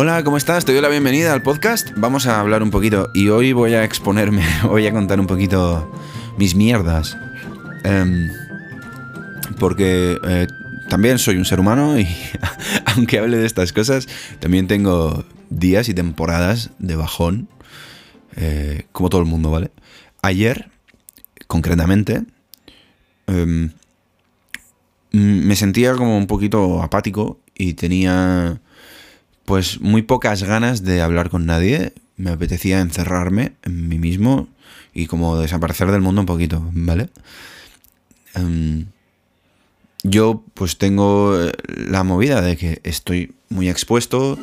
Hola, ¿cómo estás? Te doy la bienvenida al podcast. Vamos a hablar un poquito y hoy voy a exponerme, voy a contar un poquito mis mierdas. Em, porque eh, también soy un ser humano y aunque hable de estas cosas, también tengo días y temporadas de bajón, eh, como todo el mundo, ¿vale? Ayer, concretamente, em, me sentía como un poquito apático y tenía pues muy pocas ganas de hablar con nadie. Me apetecía encerrarme en mí mismo y como desaparecer del mundo un poquito, ¿vale? Em, yo pues tengo eh, la movida de que estoy muy expuesto,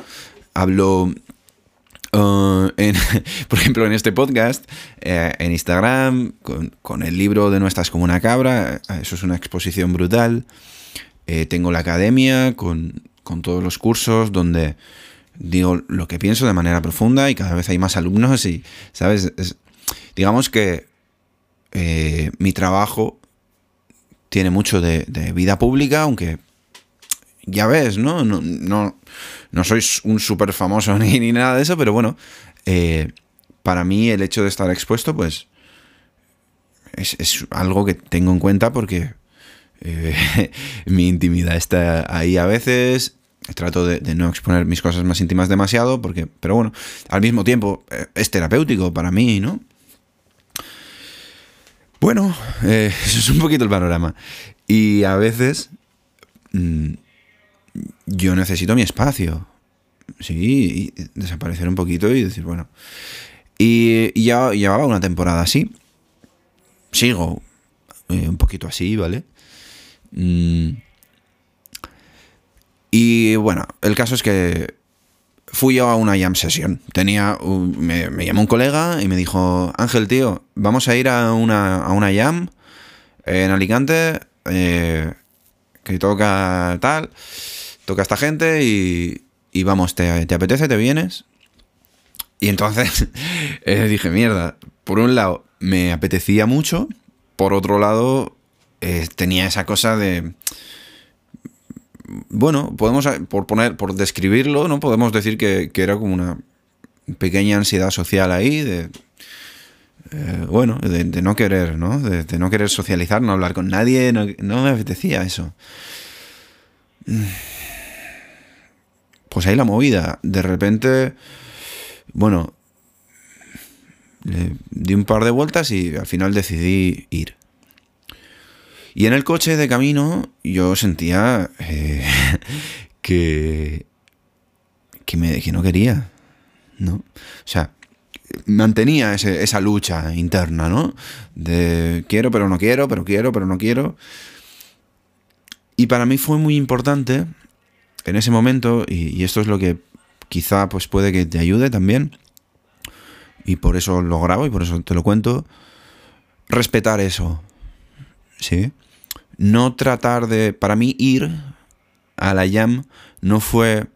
hablo uh, por ejemplo, en este podcast, eh, en Instagram, con, el libro de No estás como una cabra, eso es una exposición brutal. Eh, tengo la academia con con todos los cursos donde digo lo que pienso de manera profunda y cada vez hay más alumnos y, ¿sabes? digamos que eh, mi trabajo tiene mucho de, vida pública, aunque ya ves, ¿no? No, no, no soy un súper famoso ni, ni, nada de eso, pero bueno, eh, para mí el hecho de estar expuesto, pues, es, es algo que tengo en cuenta porque eh, mi intimidad está ahí a veces. Trato de, no exponer mis cosas más íntimas demasiado, porque, pero bueno, al mismo tiempo eh, es terapéutico para mí, ¿no? Bueno, eh, eso es un poquito el panorama. Y a veces mm, yo necesito mi espacio. Sí, y desaparecer un poquito y decir, bueno. Y, ya llevaba una temporada así. Sigo un poquito así, ¿vale? Mm. Y bueno, el caso es que fui yo a una jam sesión. Tenía, me, llamó un colega y me dijo, Ángel, tío, vamos a ir a una, a una jam en Alicante eh, que toca tal, toca esta gente y, y vamos, ¿te, ¿te, apetece? ¿Te vienes? Y entonces eh, dije, mierda, por un lado me apetecía mucho, por otro lado eh, tenía esa cosa de bueno, podemos, por poner, por describirlo, ¿no? Podemos decir que, era como una pequeña ansiedad social ahí, de, eh, bueno, de, no querer, ¿no? De, no querer socializar, no hablar con nadie, no, me apetecía eso. Pues ahí la movida, de repente, bueno, di un par de vueltas y al final decidí ir. Y en el coche de camino yo sentía eh, que, que, me, que no quería, ¿no? O sea, mantenía esa lucha interna, ¿no? De quiero pero no quiero, pero quiero pero no quiero. Y para mí fue muy importante en ese momento, y, y, esto es lo que quizá pues puede que te ayude también, y por eso lo grabo y por eso te lo cuento, respetar eso, ¿sí? No tratar de, para mí ir a la jam no fue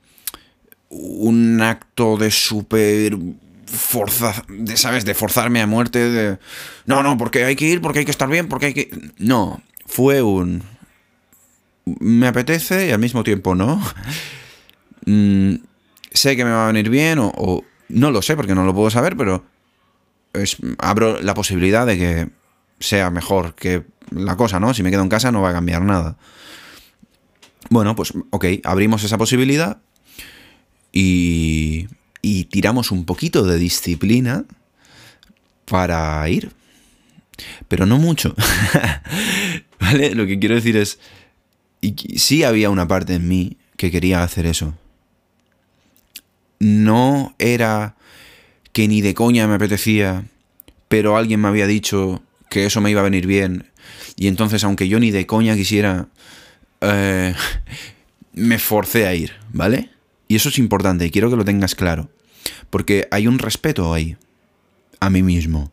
un acto de súper forza, de, ¿sabes? De forzarme a muerte, de, no, no, porque hay que ir, porque hay que estar bien, porque hay que... No, fue un... Me apetece y al mismo tiempo no. Mm, sé que me va a venir bien o, o, no lo sé porque no lo puedo saber, pero es, abro la posibilidad de que sea mejor que la cosa, ¿no? Si me quedo en casa no va a cambiar nada. Bueno, pues ok, abrimos esa posibilidad y, y tiramos un poquito de disciplina para ir. Pero no mucho. ¿Vale? Lo que quiero decir es, sí había una parte en mí que quería hacer eso. No era que ni de coña me apetecía, pero alguien me había dicho que eso me iba a venir bien y entonces, aunque yo ni de coña quisiera, eh, me forcé a ir, ¿vale? Y eso es importante y quiero que lo tengas claro. Porque hay un respeto ahí, a mí mismo.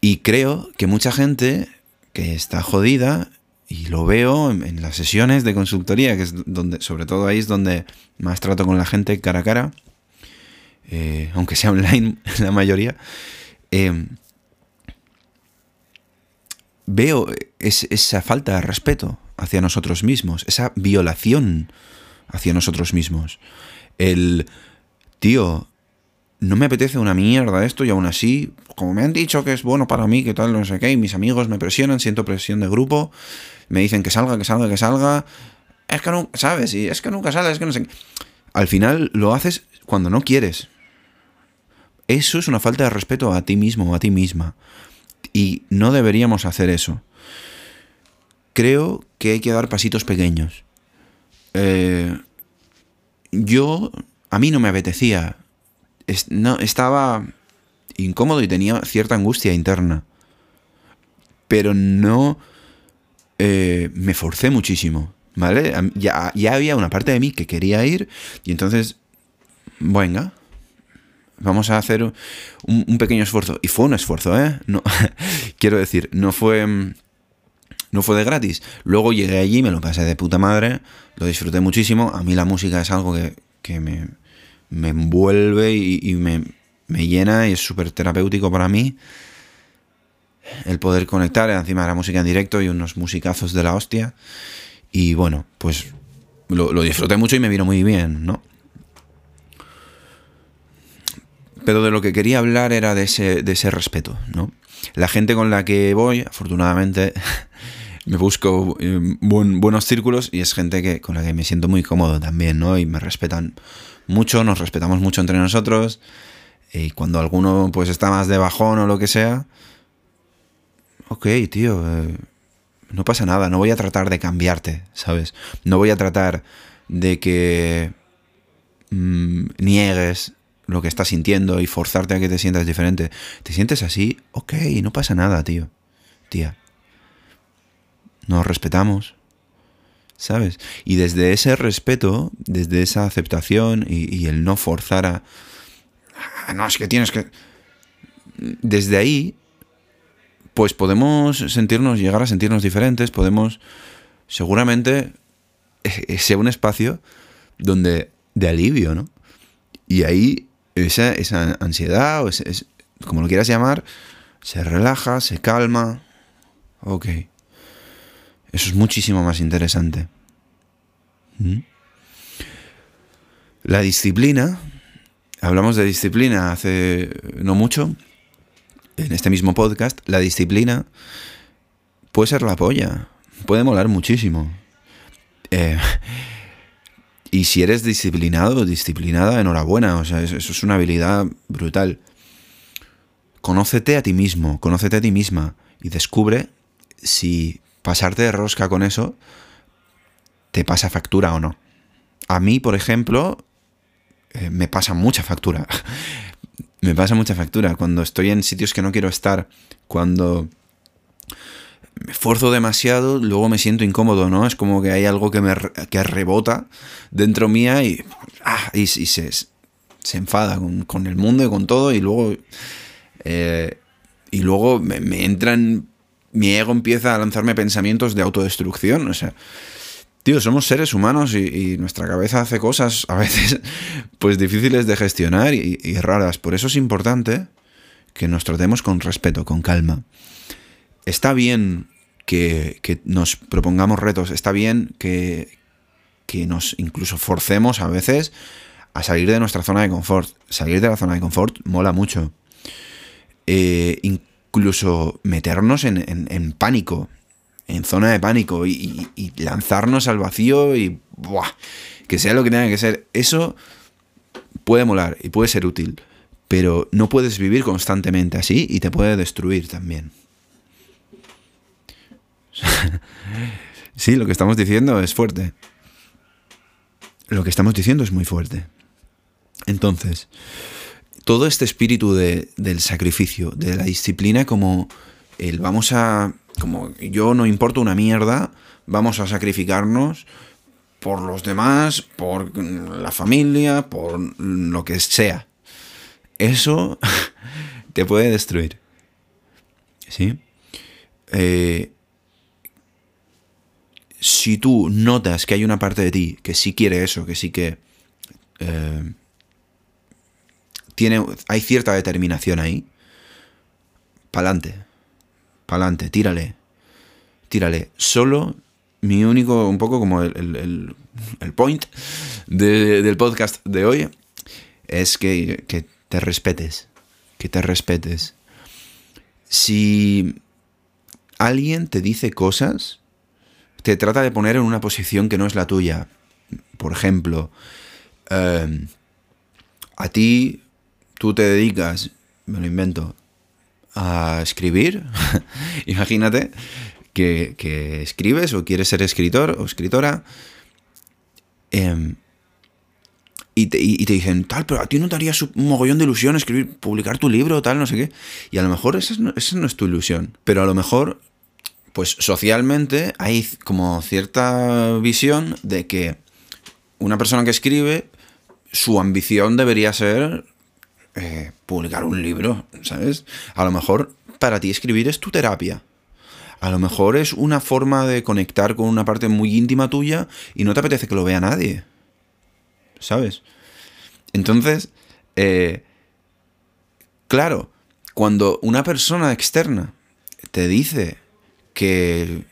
Y creo que mucha gente que está jodida, y lo veo en, las sesiones de consultoría, que es donde, sobre todo ahí es donde más trato con la gente cara a cara, eh, aunque sea online la mayoría, eh, veo esa falta de respeto hacia nosotros mismos, esa violación hacia nosotros mismos. El, tío, no me apetece una mierda esto y aún así, como me han dicho que es bueno para mí, que tal, no sé qué, y mis amigos me presionan, siento presión de grupo, me dicen que salga, que salga, que salga, es que no, ¿sabes? Y es que nunca sale, es que no sé. Al final lo haces cuando no quieres. Eso es una falta de respeto a ti mismo o a ti misma. Y no deberíamos hacer eso. Creo que hay que dar pasitos pequeños. Eh, yo, a mí no me apetecía. no, estaba incómodo y tenía cierta angustia interna. Pero no eh, me forcé muchísimo. ¿Vale? Ya, ya había una parte de mí que quería ir y entonces, venga, vamos a hacer un, pequeño esfuerzo. Y fue un esfuerzo, ¿eh? No, quiero decir, no fue, no fue de gratis. Luego llegué allí, me lo pasé de puta madre, lo disfruté muchísimo. A mí la música es algo que, me, me, envuelve y, me, me, llena y es súper terapéutico para mí. El poder conectar encima de la música en directo y unos musicazos de la hostia. Y bueno, pues lo, disfruté mucho y me vino muy bien, ¿no? Pero de lo que quería hablar era de ese, de ese respeto, ¿no? La gente con la que voy, afortunadamente, me busco eh, buenos círculos y es gente que, con la que me siento muy cómodo también, ¿no? Y me respetan mucho, nos respetamos mucho entre nosotros. Y cuando alguno pues está más de bajón o lo que sea, ok, tío, eh, no pasa nada, no voy a tratar de cambiarte, ¿sabes? No voy a tratar de que mm, niegues lo que estás sintiendo y forzarte a que te sientas diferente. ¿Te sientes así? Ok, no pasa nada, tío. Tía. Nos respetamos. ¿Sabes? Y desde ese respeto, desde esa aceptación y, el no forzar a... Ah, no, es que tienes que... Desde ahí pues podemos sentirnos, llegar a sentirnos diferentes, podemos seguramente eh, sea un espacio donde de alivio, ¿no? Y ahí esa, esa ansiedad, o como lo quieras llamar, se relaja, se calma. Ok. Eso es muchísimo más interesante. ¿Mm? La disciplina, hablamos de disciplina hace no mucho, en este mismo podcast, la disciplina puede ser la polla. Puede molar muchísimo. Eh, y si eres disciplinado o disciplinada, enhorabuena. O sea, eso, es una habilidad brutal. Conócete a ti mismo, conócete a ti misma y descubre si pasarte de rosca con eso te pasa factura o no. A mí, por ejemplo, eh, me pasa mucha factura. me pasa mucha factura. Cuando estoy en sitios que no quiero estar, cuando me esfuerzo demasiado, luego me siento incómodo, ¿no? Es como que hay algo que me que rebota dentro mía y, ah, y, se, se, enfada con, el mundo y con todo y luego... Eh, y luego me, me entran... Mi ego empieza a lanzarme pensamientos de autodestrucción, o sea... Tío, somos seres humanos y, nuestra cabeza hace cosas a veces pues difíciles de gestionar y, raras. Por eso es importante que nos tratemos con respeto, con calma. Está bien que, nos propongamos retos, está bien que, que nos incluso forcemos a veces a salir de nuestra zona de confort. Salir de la zona de confort mola mucho. Eh, incluso meternos en, en pánico en zona de pánico y, lanzarnos al vacío y que sea lo que tenga que ser. Eso puede molar y puede ser útil, pero no puedes vivir constantemente así y te puede destruir también. sí, lo que estamos diciendo es fuerte. Lo que estamos diciendo es muy fuerte. Entonces, todo este espíritu del sacrificio, de la disciplina como el vamos a como yo no importo una mierda, vamos a sacrificarnos por los demás, por la familia, por lo que sea. Eso te puede destruir. ¿Sí? Eh, si tú notas que hay una parte de ti que sí quiere eso, que sí que eh, tiene, hay cierta determinación ahí, pa'lante pa'lante, tírale, tírale. Solo mi único, un poco como el, point del podcast de hoy, es que, que te respetes, que te respetes. Si alguien te dice cosas, te trata de poner en una posición que no es la tuya. Por ejemplo, em, a ti, tú te dedicas, me lo invento, a escribir. Imagínate que, escribes o quieres ser escritor o escritora. Em, y te, dicen, tal, pero a ti no te haría un mogollón de ilusión escribir, publicar tu libro, tal, no sé qué. Y a lo mejor esa esa no es tu ilusión. Pero a lo mejor pues socialmente hay como cierta visión de que una persona que escribe, su ambición debería ser eh, publicar un libro, ¿sabes? A lo mejor para ti escribir es tu terapia. A lo mejor es una forma de conectar con una parte muy íntima tuya y no te apetece que lo vea nadie. ¿Sabes? Entonces, eh, claro, cuando una persona externa te dice que...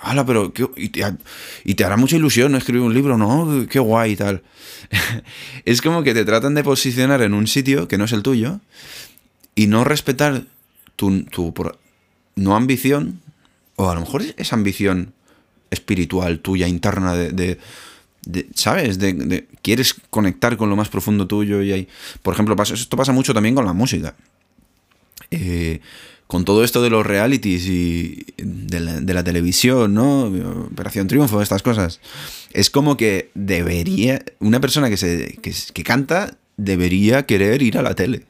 ¡Hala, pero... y, te, hará mucha ilusión ¿no? escribir un libro, ¿no? Qué guay y tal. es como que te tratan de posicionar en un sitio que no es el tuyo y no respetar tu, tu no ambición, o a lo mejor es ambición espiritual tuya, interna, de, ¿sabes? De, quieres conectar con lo más profundo tuyo y hay... Por ejemplo, pasa, esto pasa mucho también con la música. Eh, con todo esto de los realities y de la, televisión, ¿no? Operación Triunfo, estas cosas. Es como que debería, una persona que, se, que, canta debería querer ir a la tele.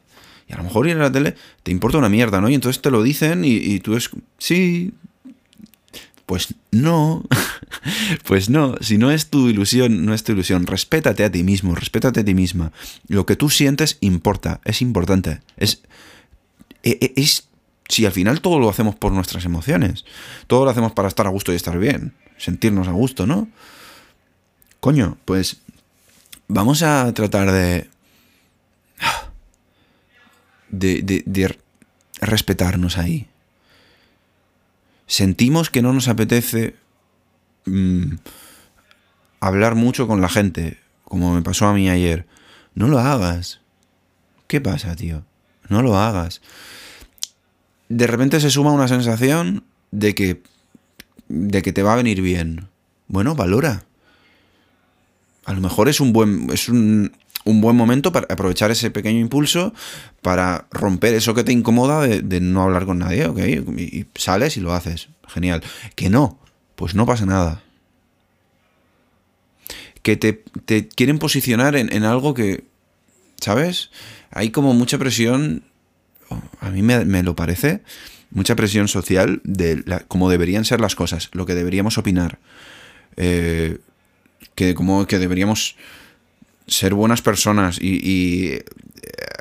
Y a lo mejor ir a la tele te importa una mierda, ¿no? Y entonces te lo dicen y, tú es, sí, pues no, pues no, si no es tu ilusión, no es tu ilusión, respétate a ti mismo, respétate a ti misma. Lo que tú sientes importa, es importante, es, e, e, es si al final todo lo hacemos por nuestras emociones, todo lo hacemos para estar a gusto y estar bien, sentirnos a gusto, ¿no? Coño, pues vamos a tratar de, de, respetarnos ahí. Sentimos que no nos apetece mm, hablar mucho con la gente, como me pasó a mí ayer. No lo hagas. ¿Qué pasa, tío? No lo hagas de repente se suma una sensación de que, de que te va a venir bien. Bueno, valora. A lo mejor es un buen, es un, buen momento para aprovechar ese pequeño impulso para romper eso que te incomoda de, no hablar con nadie, ¿ok? Y, sales y lo haces. Genial. Que no, pues no pasa nada. Que te, quieren posicionar en, en algo que, ¿sabes? Hay como mucha presión a mí me, lo parece, mucha presión social de cómo deberían ser las cosas, lo que deberíamos opinar, eh, que como que deberíamos ser buenas personas y, eh,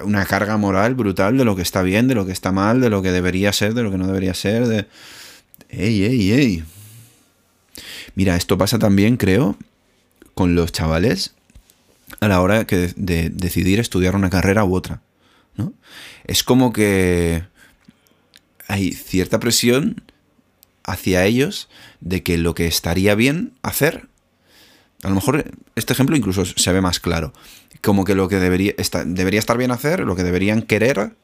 una carga moral brutal de lo que está bien, de lo que está mal, de lo que debería ser, de lo que no debería ser, de... ¡Ey, ey, ey! Mira, esto pasa también, creo, con los chavales a la hora de decidir estudiar una carrera u otra. Es como que hay cierta presión hacia ellos de que lo que estaría bien hacer, a lo mejor este ejemplo incluso se ve más claro, como que lo que debería, debería estar bien hacer, lo que deberían querer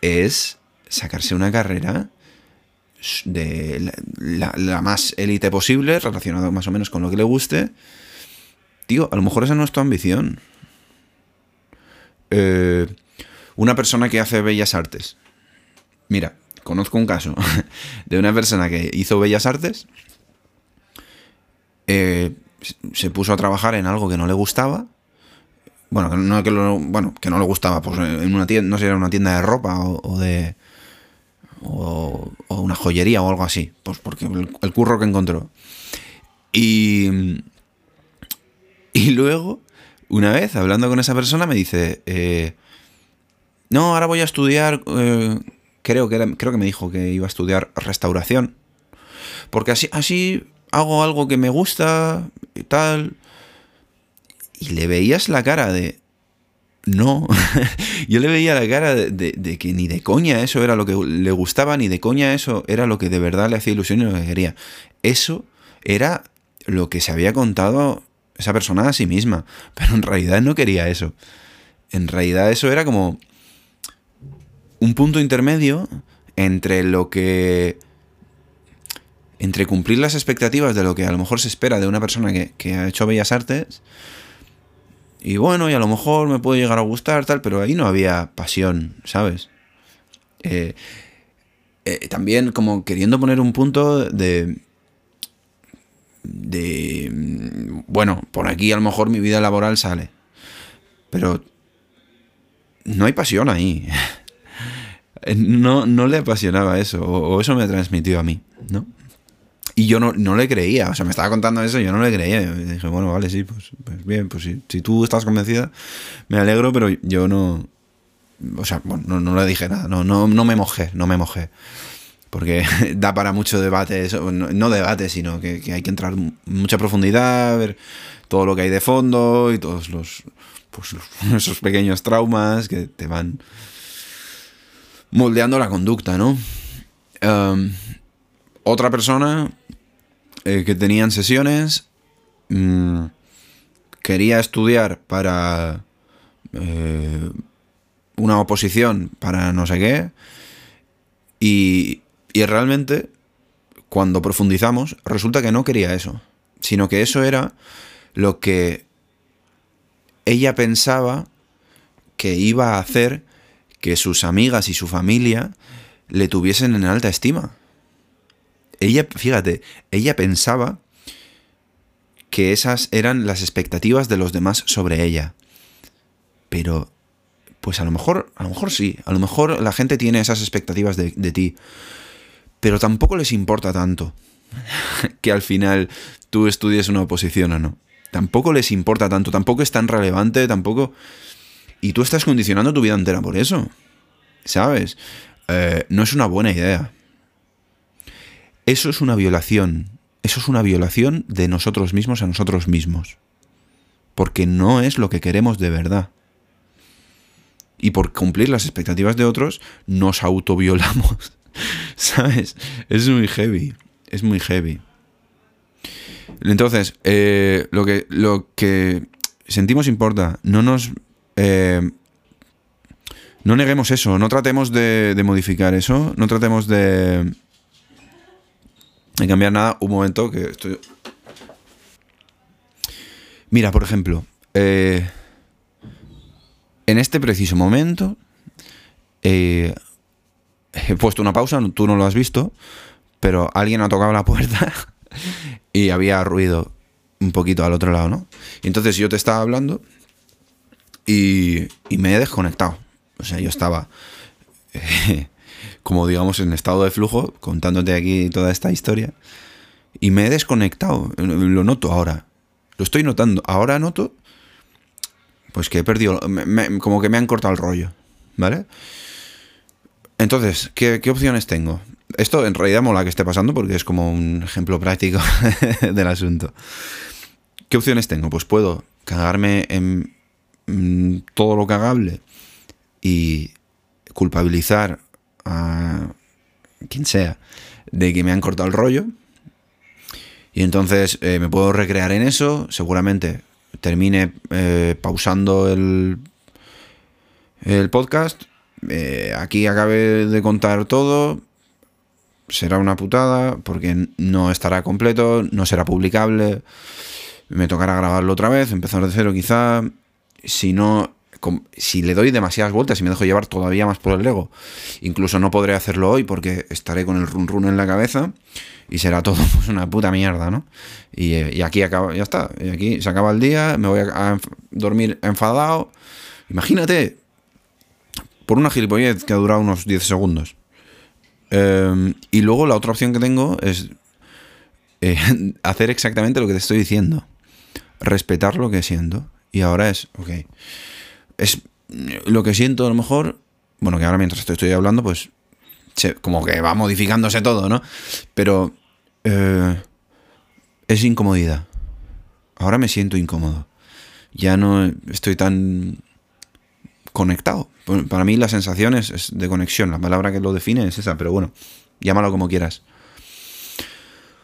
es sacarse una carrera de la, más élite posible, relacionado más o menos con lo que le guste. Tío, a lo mejor esa no es tu ambición. Eh, una persona que hace bellas artes. Mira, conozco un caso de una persona que hizo bellas artes, eh, se puso a trabajar en algo que no le gustaba. Bueno, no, que bueno, que no le gustaba, pues en una tienda, no sé, era una tienda de ropa o, de. O, una joyería o algo así. Pues porque el, curro que encontró. Y. Y luego, una vez, hablando con esa persona, me dice. Eh, no, ahora voy a estudiar, eh, creo, que creo que me dijo que iba a estudiar restauración. Porque así, así hago algo que me gusta y tal. Y le veías la cara de... No, yo le veía la cara de, que ni de coña eso era lo que le gustaba, ni de coña eso era lo que de verdad le hacía ilusión y lo que quería. Eso era lo que se había contado esa persona a sí misma. Pero en realidad no quería eso. En realidad eso era como un punto intermedio entre lo que... entre cumplir las expectativas de lo que a lo mejor se espera de una persona que, ha hecho bellas artes. Y bueno, y a lo mejor me puede llegar a gustar, tal, pero ahí no había pasión, ¿sabes? Eh, eh, también como queriendo poner un punto de de, bueno, por aquí a lo mejor mi vida laboral sale, pero no hay pasión ahí. No, no le apasionaba eso, o, eso me transmitió a mí, ¿no? Y yo no, no, le creía, o sea, me estaba contando eso yo no le creía. Y dije, bueno, vale, sí, pues, pues bien, pues si, tú estás convencida, me alegro, pero yo no. O sea, bueno, no, no le dije nada, no, no, no me mojé, no me mojé porque da para mucho debate, no, debate, sino que, hay que entrar en mucha profundidad, ver todo lo que hay de fondo y todos los, pues, esos pequeños traumas que te van moldeando la conducta, ¿no? Em, otra persona eh, que tenían sesiones mm, quería estudiar para eh, una oposición para no sé qué y, y realmente, cuando profundizamos, resulta que no quería eso, sino que eso era lo que ella pensaba que iba a hacer que sus amigas y su familia le tuviesen en alta estima. Ella, fíjate, ella pensaba que esas eran las expectativas de los demás sobre ella. Pero, pues a lo mejor, a lo mejor sí, a lo mejor la gente tiene esas expectativas de, de ti pero tampoco les importa tanto que al final tú estudies una oposición o no. Tampoco les importa tanto, tampoco es tan relevante, tampoco... Y tú estás condicionando tu vida entera por eso. ¿Sabes? Eh, no es una buena idea. Eso es una violación. Eso es una violación de nosotros mismos a nosotros mismos. Porque no es lo que queremos de verdad. Y por cumplir las expectativas de otros, nos autoviolamos. ¿Sabes? Es muy heavy. Es muy heavy. Entonces, eh, lo, que, lo que sentimos importa. No nos. Eh, no neguemos eso. No tratemos de, modificar eso. No tratemos de. cambiar nada. Un momento que estoy. Mira, por ejemplo. Eh, en este preciso momento. Eh, he puesto una pausa, tú no lo has visto, pero alguien ha tocado la puerta y había ruido un poquito al otro lado, ¿no? Entonces yo te estaba hablando y, me he desconectado. O sea, yo estaba, como digamos, en estado de flujo, contándote aquí toda esta historia, y me he desconectado. Lo noto ahora. Lo estoy notando. Ahora noto, pues que he perdido, como que me han cortado el rollo, ¿vale? Entonces, ¿qué, opciones tengo? Esto en realidad mola que esté pasando porque es como un ejemplo práctico del asunto. ¿Qué opciones tengo? Pues puedo cagarme en mm, todo lo cagable y culpabilizar a quien sea de que me han cortado el rollo. Y entonces eh, me puedo recrear en eso. Seguramente termine eh, pausando el, el podcast eh, aquí acabé de contar todo, será una putada porque no estará completo, no será publicable, me tocará grabarlo otra vez, empezar de cero quizá, si no, si le doy demasiadas vueltas y me dejo llevar todavía más por el ego, incluso no podré hacerlo hoy porque estaré con el run run en la cabeza y será todo pues, una puta mierda, ¿no? Y, eh, y aquí acaba, ya está, y aquí se acaba el día, me voy a dormir enfadado. Imagínate, por una gilipollez que ha durado unos 10 segundos. Em, y luego la otra opción que tengo es eh, hacer exactamente lo que te estoy diciendo. Respetar lo que siento. Y ahora es, ok. Es lo que siento a lo mejor. Bueno, que ahora mientras estoy hablando, pues. como que va modificándose todo, ¿no? Pero. Eh, es incomodidad. Ahora me siento incómodo. Ya no estoy tan conectado. Para mí la sensación es, de conexión, la palabra que lo define es esa, pero bueno, llámalo como quieras.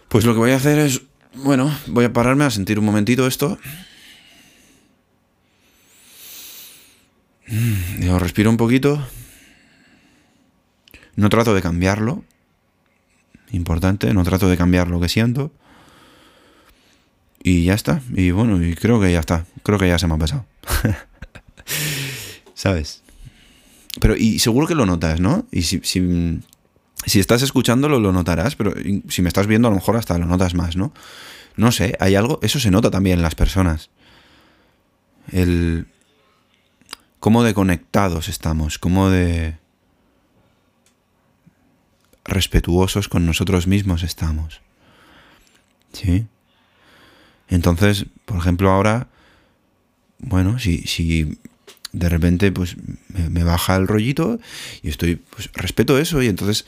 Pues lo que voy a hacer es bueno, voy a pararme a sentir un momentito esto. Yo mm, respiro un poquito. No trato de cambiarlo. Importante, no trato de cambiar lo que siento. Y ya está. Y bueno, y creo que ya está. Creo que ya se me ha pasado. ¿Sabes? Pero, y seguro que lo notas, ¿no? Y si, si, estás escuchándolo, lo notarás, pero si me estás viendo, a lo mejor hasta lo notas más, ¿no? No sé, hay algo. Eso se nota también en las personas. El. Cómo de conectados estamos, cómo de. respetuosos con nosotros mismos estamos. ¿Sí? Entonces, por ejemplo, ahora, bueno, si, si de repente pues me, baja el rollito y estoy, pues respeto eso y entonces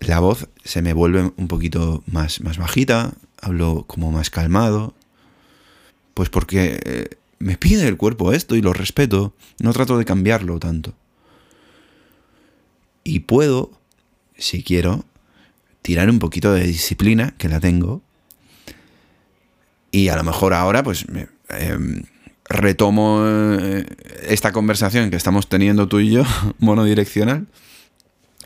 la voz se me vuelve un poquito más, más bajita, hablo como más calmado, pues porque eh, me pide el cuerpo esto y lo respeto, no trato de cambiarlo tanto. Y puedo, si quiero, tirar un poquito de disciplina, que la tengo, y a lo mejor ahora, pues, em, retomo eh, esta conversación que estamos teniendo tú y yo, monodireccional,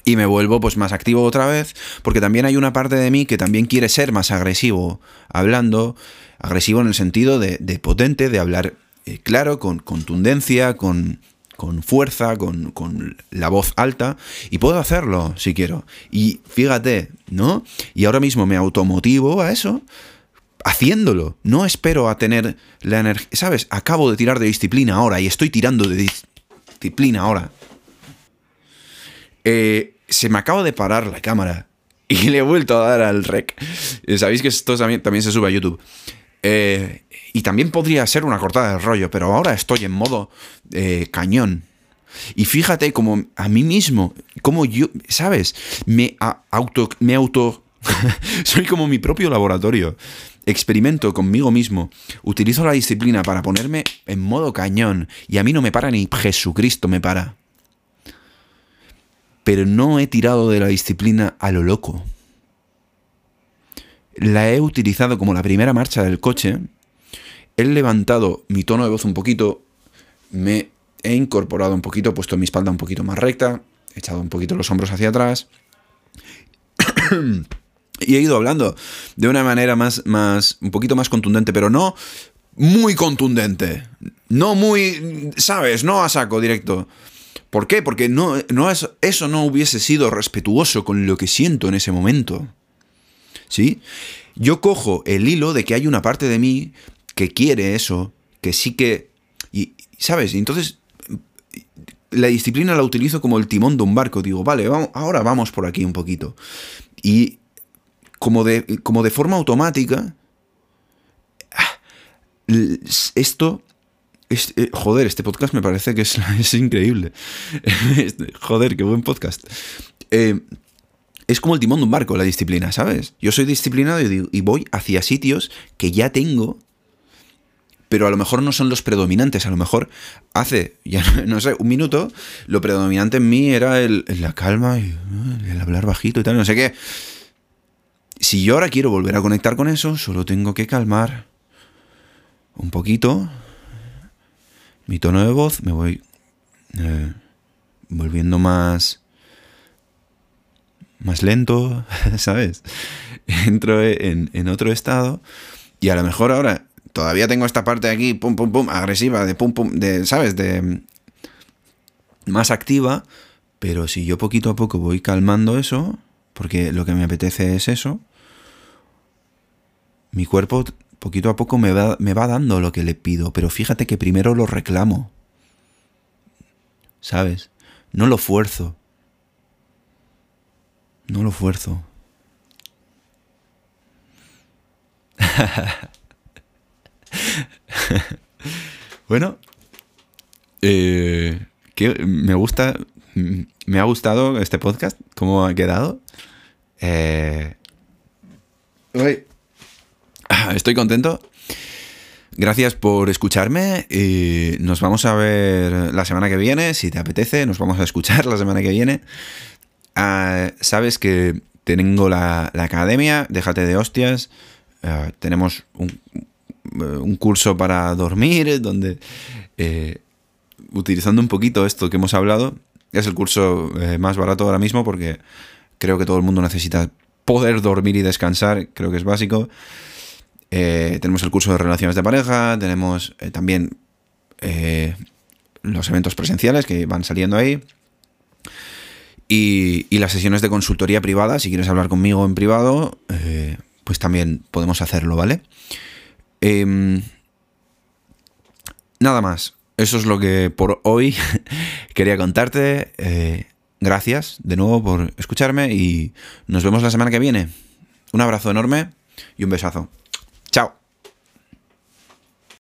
y me vuelvo pues más activo otra vez, porque también hay una parte de mí que también quiere ser más agresivo hablando, agresivo en el sentido de, potente, de hablar eh, claro, con contundencia, con, con fuerza, con, con, la voz alta, y puedo hacerlo si quiero. Y fíjate, ¿no? Y ahora mismo me automotivo a eso, haciéndolo. No espero a tener la energía. ¿Sabes? Acabo de tirar de disciplina ahora y estoy tirando de disciplina ahora. Eh, se me acaba de parar la cámara y le he vuelto a dar al rec. Eh, sabéis que esto también, también se sube a YouTube. Eh, y también podría ser una cortada de rollo, pero ahora estoy en modo cañón. Y fíjate como a mí mismo, como yo, ¿sabes? Me auto, me auto, soy como mi propio laboratorio experimento conmigo mismo, utilizo la disciplina para ponerme en modo cañón y a mí no me para ni Jesucristo me para. Pero no he tirado de la disciplina a lo loco. La he utilizado como la primera marcha del coche. He levantado mi tono de voz un poquito, me he incorporado un poquito, he puesto mi espalda un poquito más recta, he echado un poquito los hombros hacia atrás. Y he ido hablando de una manera más, más, un poquito más contundente, pero no muy contundente. No muy, ¿sabes? No a saco directo. ¿Por qué? Porque no, no es, eso no hubiese sido respetuoso con lo que siento en ese momento. ¿Sí? Yo cojo el hilo de que hay una parte de mí que quiere eso, que sí que... Y, ¿Sabes? Entonces, la disciplina la utilizo como el timón de un barco. Digo, vale, vamos, ahora vamos por aquí un poquito. Y como de, como de forma automática, esto... Eh, joder, este podcast me parece que es, increíble. Este, joder, qué buen podcast. Eh, es como el timón de un barco, la disciplina, ¿sabes? Yo soy disciplinado y, voy hacia sitios que ya tengo, pero a lo mejor no son los predominantes. A lo mejor hace, ya no, sé, un minuto, lo predominante en mí era el, la calma y el hablar bajito y tal, no sé qué. Si yo ahora quiero volver a conectar con eso, solo tengo que calmar un poquito mi tono de voz, me voy eh, volviendo más más lento, ¿sabes? Entro en, otro estado y a lo mejor ahora todavía tengo esta parte aquí, pum, pum, pum, agresiva, de pum, pum, de, ¿sabes? De más activa, pero si yo poquito a poco voy calmando eso, porque lo que me apetece es eso, mi cuerpo poquito a poco me va, me va dando lo que le pido, pero fíjate que primero lo reclamo. ¿Sabes? No lo fuerzo. No lo fuerzo. bueno, eh, que me gusta, me ha gustado este podcast, cómo ha quedado. Eh, Estoy contento. Gracias por escucharme. Y nos vamos a ver la semana que viene. Si te apetece, nos vamos a escuchar la semana que viene. Ah, sabes que tengo la, academia, déjate de hostias. Eh, tenemos un, un, curso para dormir, donde utilizando un poquito esto que hemos hablado, es el curso más barato ahora mismo porque creo que todo el mundo necesita poder dormir y descansar, creo que es básico. tenemos el curso de relaciones de pareja, tenemos también los eventos presenciales que van saliendo ahí. Y, las sesiones de consultoría privada, si quieres hablar conmigo en privado, eh, pues también podemos hacerlo, ¿vale? Em, nada más. Eso es lo que por hoy quería contarte. Eh, gracias de nuevo por escucharme y nos vemos la semana que viene. Un abrazo enorme y un besazo. Chao.